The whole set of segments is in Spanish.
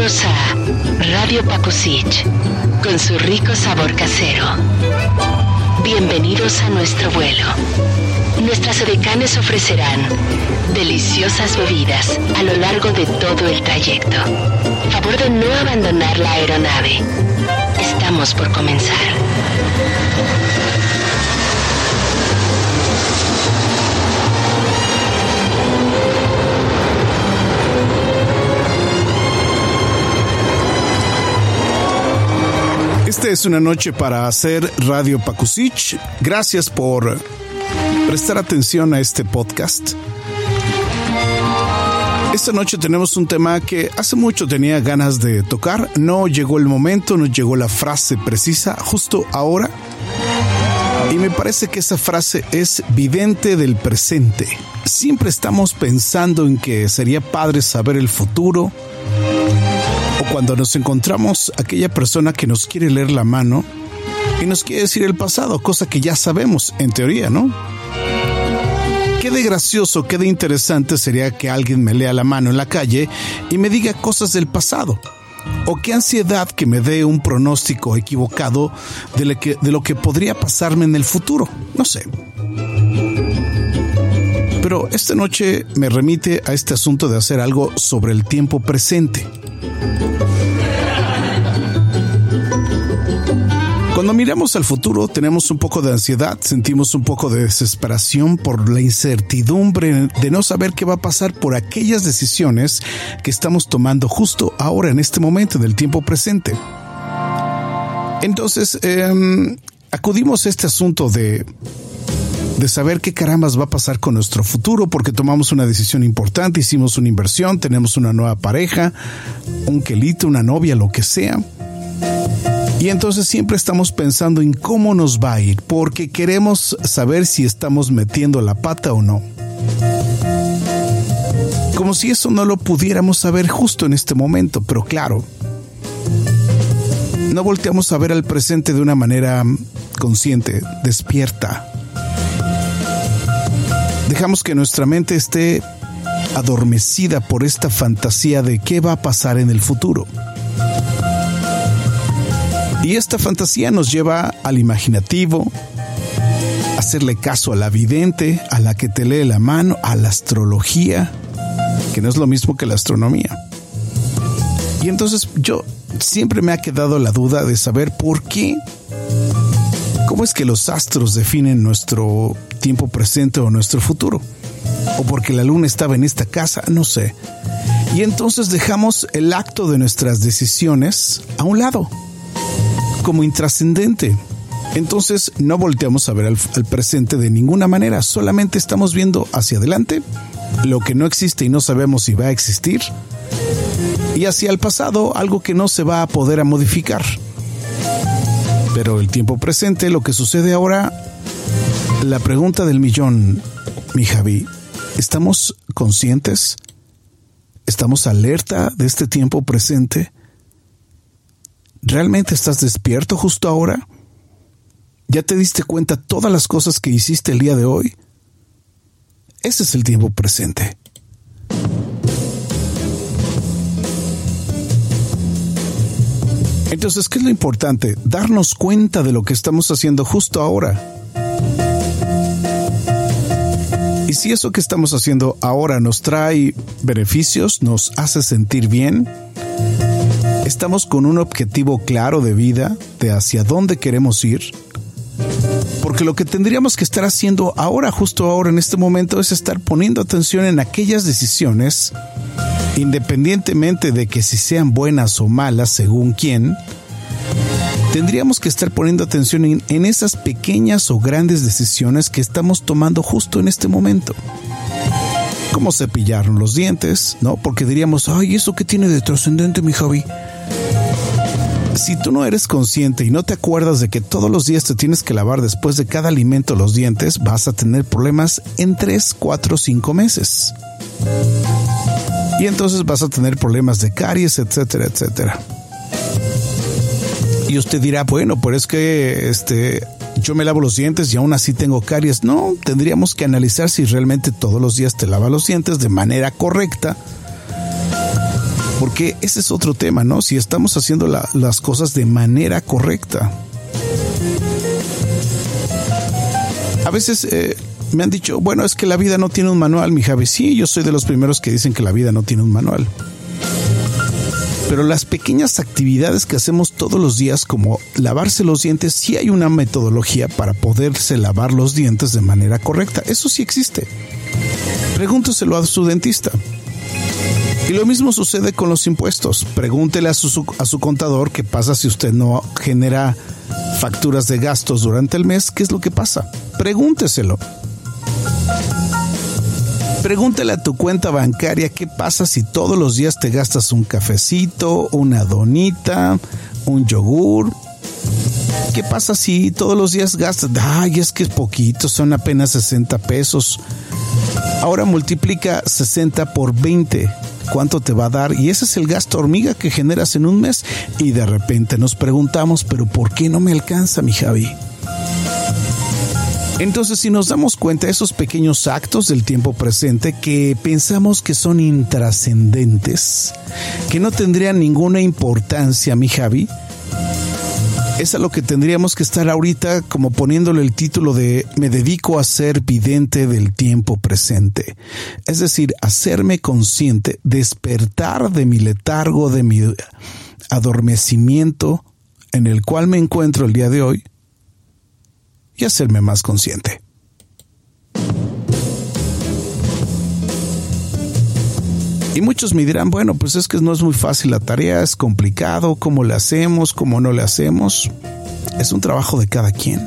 A Radio Pakusich, con su rico sabor casero. Bienvenidos a nuestro vuelo. Nuestras edecanes ofrecerán deliciosas bebidas a lo largo de todo el trayecto. Favor de no abandonar la aeronave. Estamos por comenzar. Esta es una noche para hacer Radio Pakusich. Gracias por prestar atención a este podcast. Esta noche tenemos un tema que hace mucho tenía ganas de tocar. No llegó el momento, no llegó la frase precisa justo ahora. Y me parece que esa frase es vidente del presente. Siempre estamos pensando en que sería padre saber el futuro, o cuando nos encontramos aquella persona que nos quiere leer la mano y nos quiere decir el pasado, cosa que ya sabemos en teoría, ¿no? Qué de gracioso, qué de interesante sería que alguien me lea la mano en la calle y me diga cosas del pasado. O qué ansiedad que me dé un pronóstico equivocado de lo que, de lo que podría pasarme en el futuro. No sé. Pero esta noche me remite a este asunto de hacer algo sobre el tiempo presente. Cuando miramos al futuro tenemos un poco de ansiedad, sentimos un poco de desesperación por la incertidumbre de no saber qué va a pasar por aquellas decisiones que estamos tomando justo ahora en este momento del tiempo presente. Entonces, eh, acudimos a este asunto de de saber qué carambas va a pasar con nuestro futuro porque tomamos una decisión importante, hicimos una inversión, tenemos una nueva pareja, un quelito, una novia, lo que sea. Y entonces siempre estamos pensando en cómo nos va a ir, porque queremos saber si estamos metiendo la pata o no. Como si eso no lo pudiéramos saber justo en este momento, pero claro, no volteamos a ver al presente de una manera consciente, despierta. Dejamos que nuestra mente esté adormecida por esta fantasía de qué va a pasar en el futuro. Y esta fantasía nos lleva al imaginativo, hacerle caso a la vidente, a la que te lee la mano, a la astrología, que no es lo mismo que la astronomía. Y entonces yo siempre me ha quedado la duda de saber por qué, cómo es que los astros definen nuestro tiempo presente o nuestro futuro. O porque la luna estaba en esta casa, no sé. Y entonces dejamos el acto de nuestras decisiones a un lado como intrascendente. Entonces no volteamos a ver al, presente de ninguna manera, solamente estamos viendo hacia adelante lo que no existe y no sabemos si va a existir, y hacia el pasado algo que no se va a poder a modificar. Pero el tiempo presente, lo que sucede ahora, la pregunta del millón, mi Javi, ¿estamos conscientes? ¿Estamos alerta de este tiempo presente? ¿Realmente estás despierto justo ahora? ¿Ya te diste cuenta todas las cosas que hiciste el día de hoy? Ese es el tiempo presente. Entonces, ¿qué es lo importante? Darnos cuenta de lo que estamos haciendo justo ahora. Y si eso que estamos haciendo ahora nos trae beneficios, nos hace sentir bien, estamos con un objetivo claro de vida, de hacia dónde queremos ir, porque lo que tendríamos que estar haciendo ahora, justo ahora, en este momento, es estar poniendo atención en aquellas decisiones, independientemente de que si sean buenas o malas según quién, tendríamos que estar poniendo atención en, en esas pequeñas o grandes decisiones que estamos tomando justo en este momento como cepillaron los dientes, ¿no? Porque diríamos, ay, ¿eso qué tiene de trascendente, mi Javi? Si tú no eres consciente y no te acuerdas de que todos los días te tienes que lavar después de cada alimento los dientes, vas a tener problemas en 3, 4, 5 meses. Y entonces vas a tener problemas de caries, etcétera, etcétera. Y usted dirá, bueno, pero es que este yo me lavo los dientes y aún así tengo caries. No, tendríamos que analizar si realmente todos los días te lavas los dientes de manera correcta. Porque ese es otro tema, ¿no? Si estamos haciendo las cosas de manera correcta. A veces eh, me han dicho, bueno, es que la vida no tiene un manual, mi Javi. Sí, yo soy de los primeros que dicen que la vida no tiene un manual. Pero las pequeñas actividades que hacemos todos los días, como lavarse los dientes, sí hay una metodología para poderse lavar los dientes de manera correcta. Eso sí existe. Pregúnteselo a su dentista. Y lo mismo sucede con los impuestos. Pregúntele a su, a su contador qué pasa si usted no genera facturas de gastos durante el mes. ¿Qué es lo que pasa? Pregúnteselo. Pregúntale a tu cuenta bancaria qué pasa si todos los días te gastas un cafecito, una donita, un yogur. ¿Qué pasa si todos los días gastas? Ay, es que es poquito, son apenas 60 pesos. Ahora multiplica 60 por 20. ¿Cuánto te va a dar? Y ese es el gasto hormiga que generas en un mes. Y de repente nos preguntamos, pero ¿por qué no me alcanza, mi Javi? Entonces, si nos damos cuenta de esos pequeños actos del tiempo presente que pensamos que son intrascendentes, que no tendrían ninguna importancia, mi Javi, es a lo que tendríamos que estar ahorita como poniéndole el título de me dedico a ser vidente del tiempo presente. Es decir, hacerme consciente, despertar de mi letargo, de mi adormecimiento en el cual me encuentro el día de hoy y hacerme más consciente. Y muchos me dirán, bueno, pues es que no es muy fácil la tarea, es complicado, cómo le hacemos, cómo no le hacemos. Es un trabajo de cada quien.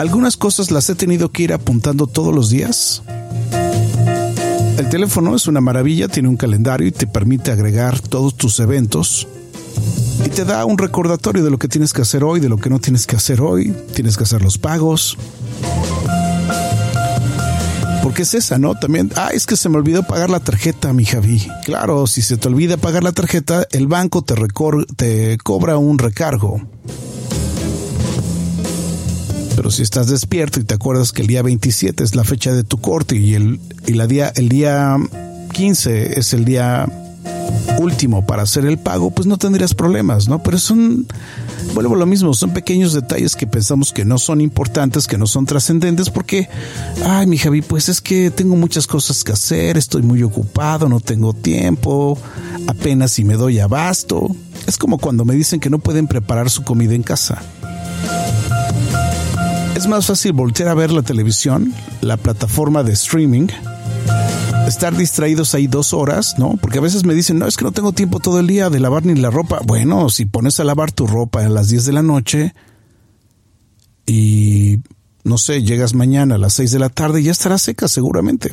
Algunas cosas las he tenido que ir apuntando todos los días. El teléfono es una maravilla, tiene un calendario y te permite agregar todos tus eventos y te da un recordatorio de lo que tienes que hacer hoy, de lo que no tienes que hacer hoy, tienes que hacer los pagos. Porque es esa, ¿no? También, ah, es que se me olvidó pagar la tarjeta, mi Javi. Claro, si se te olvida pagar la tarjeta, el banco te, te cobra un recargo. Pero si estás despierto y te acuerdas que el día 27 es la fecha de tu corte y el, y la día, el día 15 es el día último para hacer el pago, pues no tendrías problemas, ¿no? Pero son, vuelvo a lo mismo, son pequeños detalles que pensamos que no son importantes, que no son trascendentes, porque, ay, mi Javi, pues es que tengo muchas cosas que hacer, estoy muy ocupado, no tengo tiempo, apenas si me doy abasto. Es como cuando me dicen que no pueden preparar su comida en casa. Es más fácil voltear a ver la televisión, la plataforma de streaming, estar distraídos ahí dos horas, ¿no? Porque a veces me dicen, no, es que no tengo tiempo todo el día de lavar ni la ropa. Bueno, si pones a lavar tu ropa a las 10 de la noche y, no sé, llegas mañana a las 6 de la tarde, ya estará seca seguramente.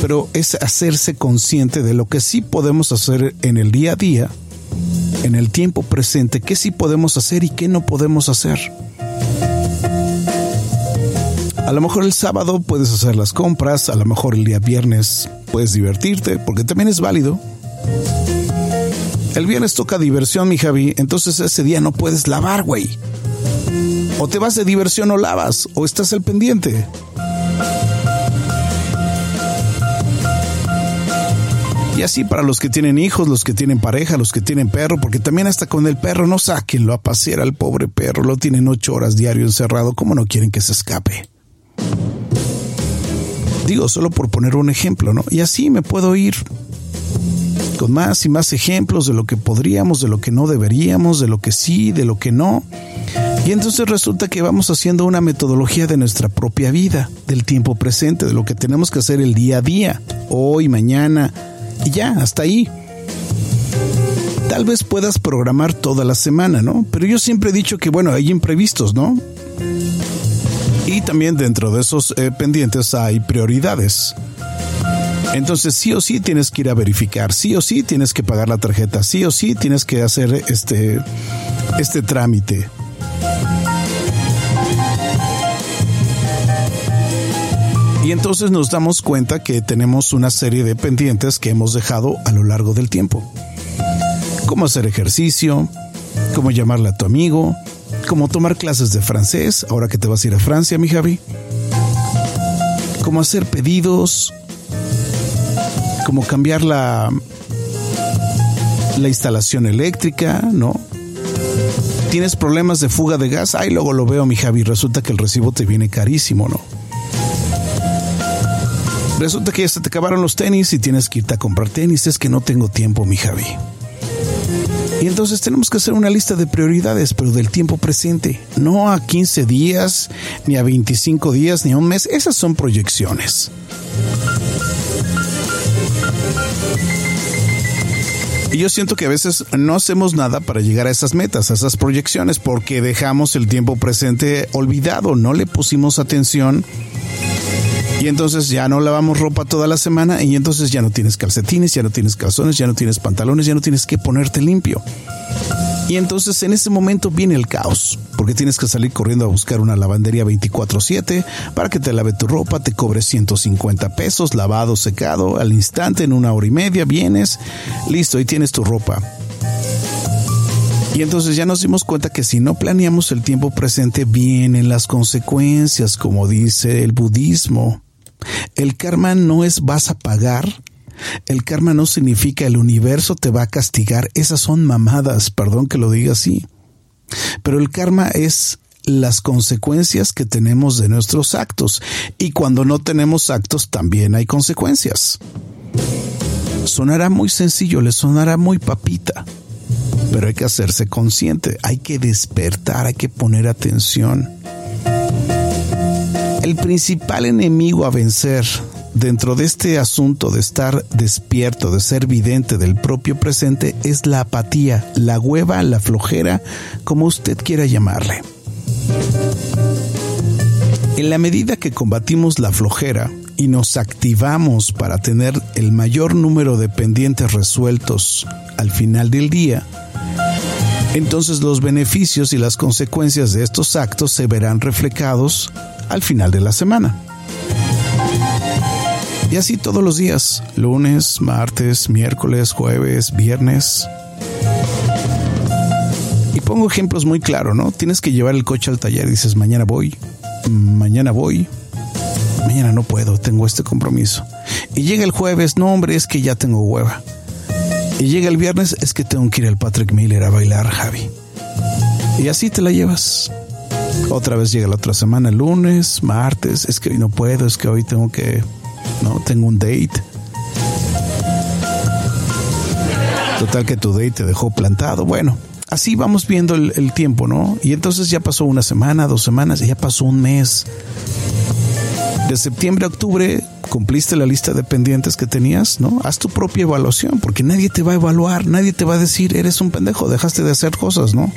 Pero es hacerse consciente de lo que sí podemos hacer en el día a día, en el tiempo presente, qué sí podemos hacer y qué no podemos hacer. A lo mejor el sábado puedes hacer las compras, a lo mejor el día viernes puedes divertirte, porque también es válido. El viernes toca diversión, mi Javi, entonces ese día no puedes lavar, güey. O te vas de diversión o lavas, o estás al pendiente. Y así para los que tienen hijos, los que tienen pareja, los que tienen perro, porque también hasta con el perro no lo a pasear al pobre perro, lo tienen ocho horas diario encerrado, ¿cómo no quieren que se escape? Digo, solo por poner un ejemplo, ¿no? Y así me puedo ir con más y más ejemplos de lo que podríamos, de lo que no deberíamos, de lo que sí, de lo que no. Y entonces resulta que vamos haciendo una metodología de nuestra propia vida, del tiempo presente, de lo que tenemos que hacer el día a día, hoy, mañana, y ya, hasta ahí. Tal vez puedas programar toda la semana, ¿no? Pero yo siempre he dicho que, bueno, hay imprevistos, ¿no? Y también dentro de esos eh, pendientes hay prioridades. Entonces sí o sí tienes que ir a verificar, sí o sí tienes que pagar la tarjeta, sí o sí tienes que hacer este, este trámite. Y entonces nos damos cuenta que tenemos una serie de pendientes que hemos dejado a lo largo del tiempo. Cómo hacer ejercicio, cómo llamarle a tu amigo, cómo tomar clases de francés, ahora que te vas a ir a Francia, mi Javi. Cómo hacer pedidos, cómo cambiar la, la instalación eléctrica, ¿no? Tienes problemas de fuga de gas, ay, luego lo veo, mi Javi, resulta que el recibo te viene carísimo, ¿no? Resulta que ya se te acabaron los tenis y tienes que irte a comprar tenis. Es que no tengo tiempo, mi Javi. Y entonces tenemos que hacer una lista de prioridades, pero del tiempo presente. No a 15 días, ni a 25 días, ni a un mes. Esas son proyecciones. Y yo siento que a veces no hacemos nada para llegar a esas metas, a esas proyecciones, porque dejamos el tiempo presente olvidado, no le pusimos atención y entonces ya no lavamos ropa toda la semana y entonces ya no tienes calcetines, ya no tienes calzones, ya no tienes pantalones, ya no tienes que ponerte limpio. Y entonces en ese momento viene el caos, porque tienes que salir corriendo a buscar una lavandería 24/7 para que te lave tu ropa, te cobre 150 pesos, lavado, secado, al instante, en una hora y media, vienes, listo, y tienes tu ropa. Y entonces ya nos dimos cuenta que si no planeamos el tiempo presente, vienen las consecuencias, como dice el budismo. El karma no es vas a pagar. El karma no significa el universo te va a castigar. Esas son mamadas, perdón que lo diga así. Pero el karma es las consecuencias que tenemos de nuestros actos. Y cuando no tenemos actos también hay consecuencias. Sonará muy sencillo, le sonará muy papita, pero hay que hacerse consciente, hay que despertar, hay que poner atención. El principal enemigo a vencer dentro de este asunto de estar despierto, de ser vidente del propio presente, es la apatía, la hueva, la flojera, como usted quiera llamarle. En la medida que combatimos la flojera y nos activamos para tener el mayor número de pendientes resueltos al final del día, entonces los beneficios y las consecuencias de estos actos se verán reflejados al final de la semana. Y así todos los días, lunes, martes, miércoles, jueves, viernes. Y pongo ejemplos muy claros, ¿no? Tienes que llevar el coche al taller y dices, mañana voy, mañana voy, mañana no puedo, tengo este compromiso. Y llega el jueves, no hombre, es que ya tengo hueva. Y llega el viernes, es que tengo que ir al Patrick Miller a bailar, Javi. Y así te la llevas. Otra vez llega la otra semana, lunes, martes, es que hoy no puedo, es que hoy tengo que, no, tengo un date. Total que tu date te dejó plantado. Bueno, así vamos viendo el, el tiempo, ¿no? Y entonces ya pasó una semana, dos semanas, ya pasó un mes. De septiembre a octubre cumpliste la lista de pendientes que tenías, ¿no? Haz tu propia evaluación, porque nadie te va a evaluar, nadie te va a decir, eres un pendejo, dejaste de hacer cosas, ¿no?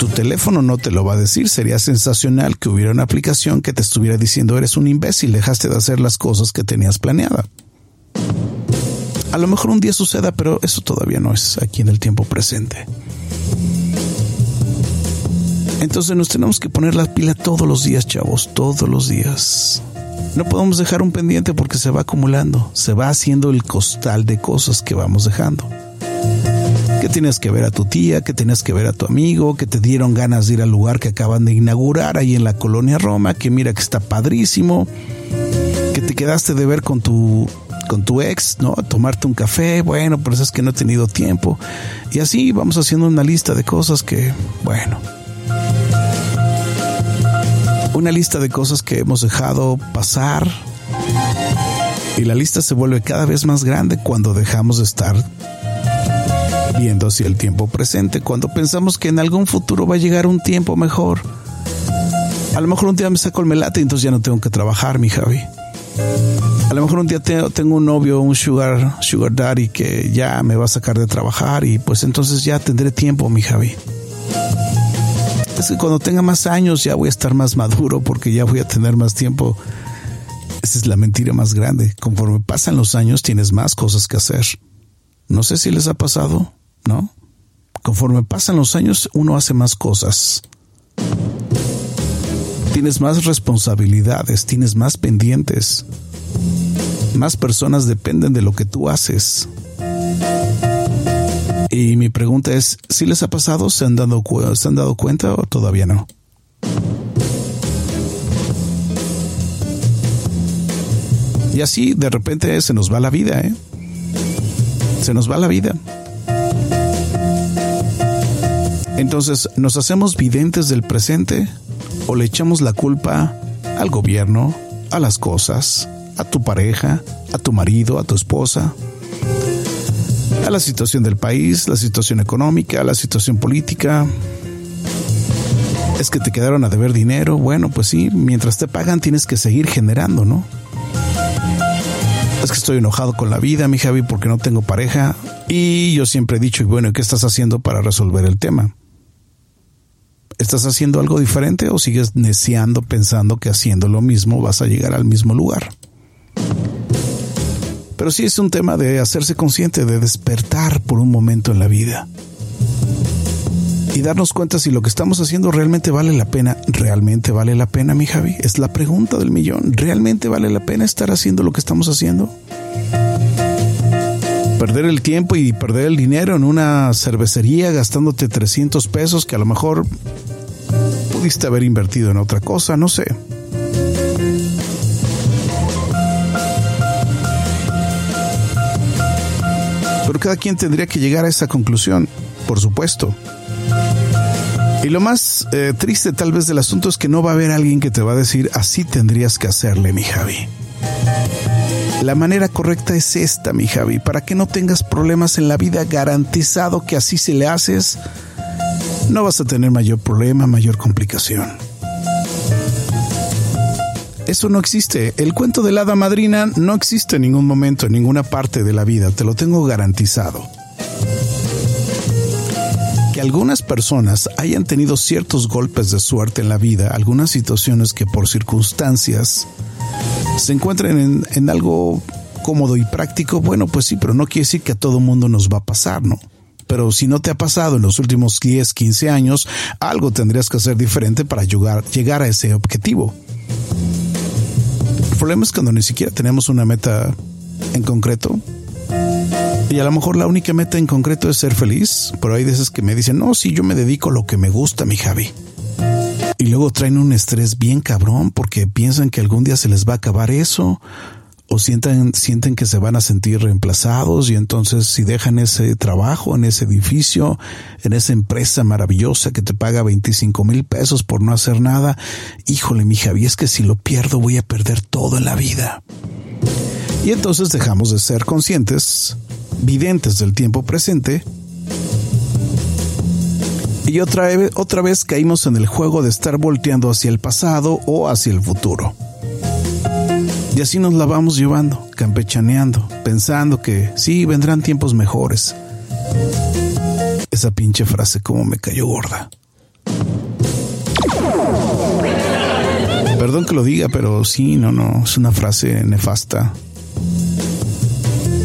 Tu teléfono no te lo va a decir. Sería sensacional que hubiera una aplicación que te estuviera diciendo eres un imbécil, dejaste de hacer las cosas que tenías planeada. A lo mejor un día suceda, pero eso todavía no es aquí en el tiempo presente. Entonces nos tenemos que poner la pila todos los días, chavos, todos los días. No podemos dejar un pendiente porque se va acumulando, se va haciendo el costal de cosas que vamos dejando que tienes que ver a tu tía, que tienes que ver a tu amigo, que te dieron ganas de ir al lugar que acaban de inaugurar ahí en la colonia Roma, que mira que está padrísimo, que te quedaste de ver con tu con tu ex, ¿no? Tomarte un café, bueno, pero es que no he tenido tiempo. Y así vamos haciendo una lista de cosas que, bueno, una lista de cosas que hemos dejado pasar. Y la lista se vuelve cada vez más grande cuando dejamos de estar viendo hacia el tiempo presente, cuando pensamos que en algún futuro va a llegar un tiempo mejor. A lo mejor un día me saco el melate y entonces ya no tengo que trabajar, mi Javi. A lo mejor un día tengo un novio, un sugar, sugar daddy que ya me va a sacar de trabajar y pues entonces ya tendré tiempo, mi Javi. Es que cuando tenga más años ya voy a estar más maduro porque ya voy a tener más tiempo. Esa es la mentira más grande. Conforme pasan los años tienes más cosas que hacer. No sé si les ha pasado, ¿no? Conforme pasan los años uno hace más cosas. Tienes más responsabilidades, tienes más pendientes. Más personas dependen de lo que tú haces. Y mi pregunta es, ¿si les ha pasado? ¿Se han dado, ¿se han dado cuenta o todavía no? Y así de repente se nos va la vida, ¿eh? Se nos va la vida. Entonces, ¿nos hacemos videntes del presente o le echamos la culpa al gobierno, a las cosas, a tu pareja, a tu marido, a tu esposa, a la situación del país, la situación económica, la situación política? Es que te quedaron a deber dinero. Bueno, pues sí, mientras te pagan tienes que seguir generando, ¿no? Es que estoy enojado con la vida, mi Javi, porque no tengo pareja. Y yo siempre he dicho, y bueno, ¿qué estás haciendo para resolver el tema? ¿Estás haciendo algo diferente o sigues neciando pensando que haciendo lo mismo vas a llegar al mismo lugar? Pero sí es un tema de hacerse consciente, de despertar por un momento en la vida. Y darnos cuenta si lo que estamos haciendo realmente vale la pena. ¿Realmente vale la pena, mi Javi? Es la pregunta del millón. ¿Realmente vale la pena estar haciendo lo que estamos haciendo? Perder el tiempo y perder el dinero en una cervecería gastándote 300 pesos que a lo mejor pudiste haber invertido en otra cosa, no sé. Pero cada quien tendría que llegar a esa conclusión, por supuesto. Y lo más eh, triste tal vez del asunto es que no va a haber alguien que te va a decir así tendrías que hacerle, mi Javi. La manera correcta es esta, mi Javi, para que no tengas problemas en la vida, garantizado que así se le haces, no vas a tener mayor problema, mayor complicación. Eso no existe. El cuento de la hada madrina no existe en ningún momento, en ninguna parte de la vida, te lo tengo garantizado. Que algunas personas hayan tenido ciertos golpes de suerte en la vida, algunas situaciones que por circunstancias se encuentren en, en algo cómodo y práctico, bueno, pues sí, pero no quiere decir que a todo mundo nos va a pasar, ¿no? Pero si no te ha pasado en los últimos 10, 15 años, algo tendrías que hacer diferente para llegar, llegar a ese objetivo. El problema es cuando ni siquiera tenemos una meta en concreto. Y a lo mejor la única meta en concreto es ser feliz, pero hay veces que me dicen, no, si yo me dedico a lo que me gusta, mi Javi. Y luego traen un estrés bien cabrón porque piensan que algún día se les va a acabar eso o sienten, que se van a sentir reemplazados y entonces si dejan ese trabajo en ese edificio, en esa empresa maravillosa que te paga 25 mil pesos por no hacer nada, híjole mi Javi, es que si lo pierdo voy a perder todo en la vida. Y entonces dejamos de ser conscientes, videntes del tiempo presente, y otra, otra vez caímos en el juego de estar volteando hacia el pasado o hacia el futuro. Y así nos la vamos llevando, campechaneando, pensando que sí, vendrán tiempos mejores. Esa pinche frase como me cayó gorda. Perdón que lo diga, pero sí, no, no, es una frase nefasta.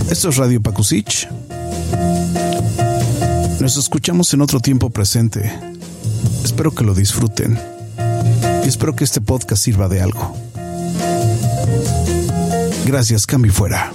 Esto es Radio Pakusich. Nos escuchamos en otro tiempo presente. Espero que lo disfruten. Y espero que este podcast sirva de algo. Gracias, Cami Fuera.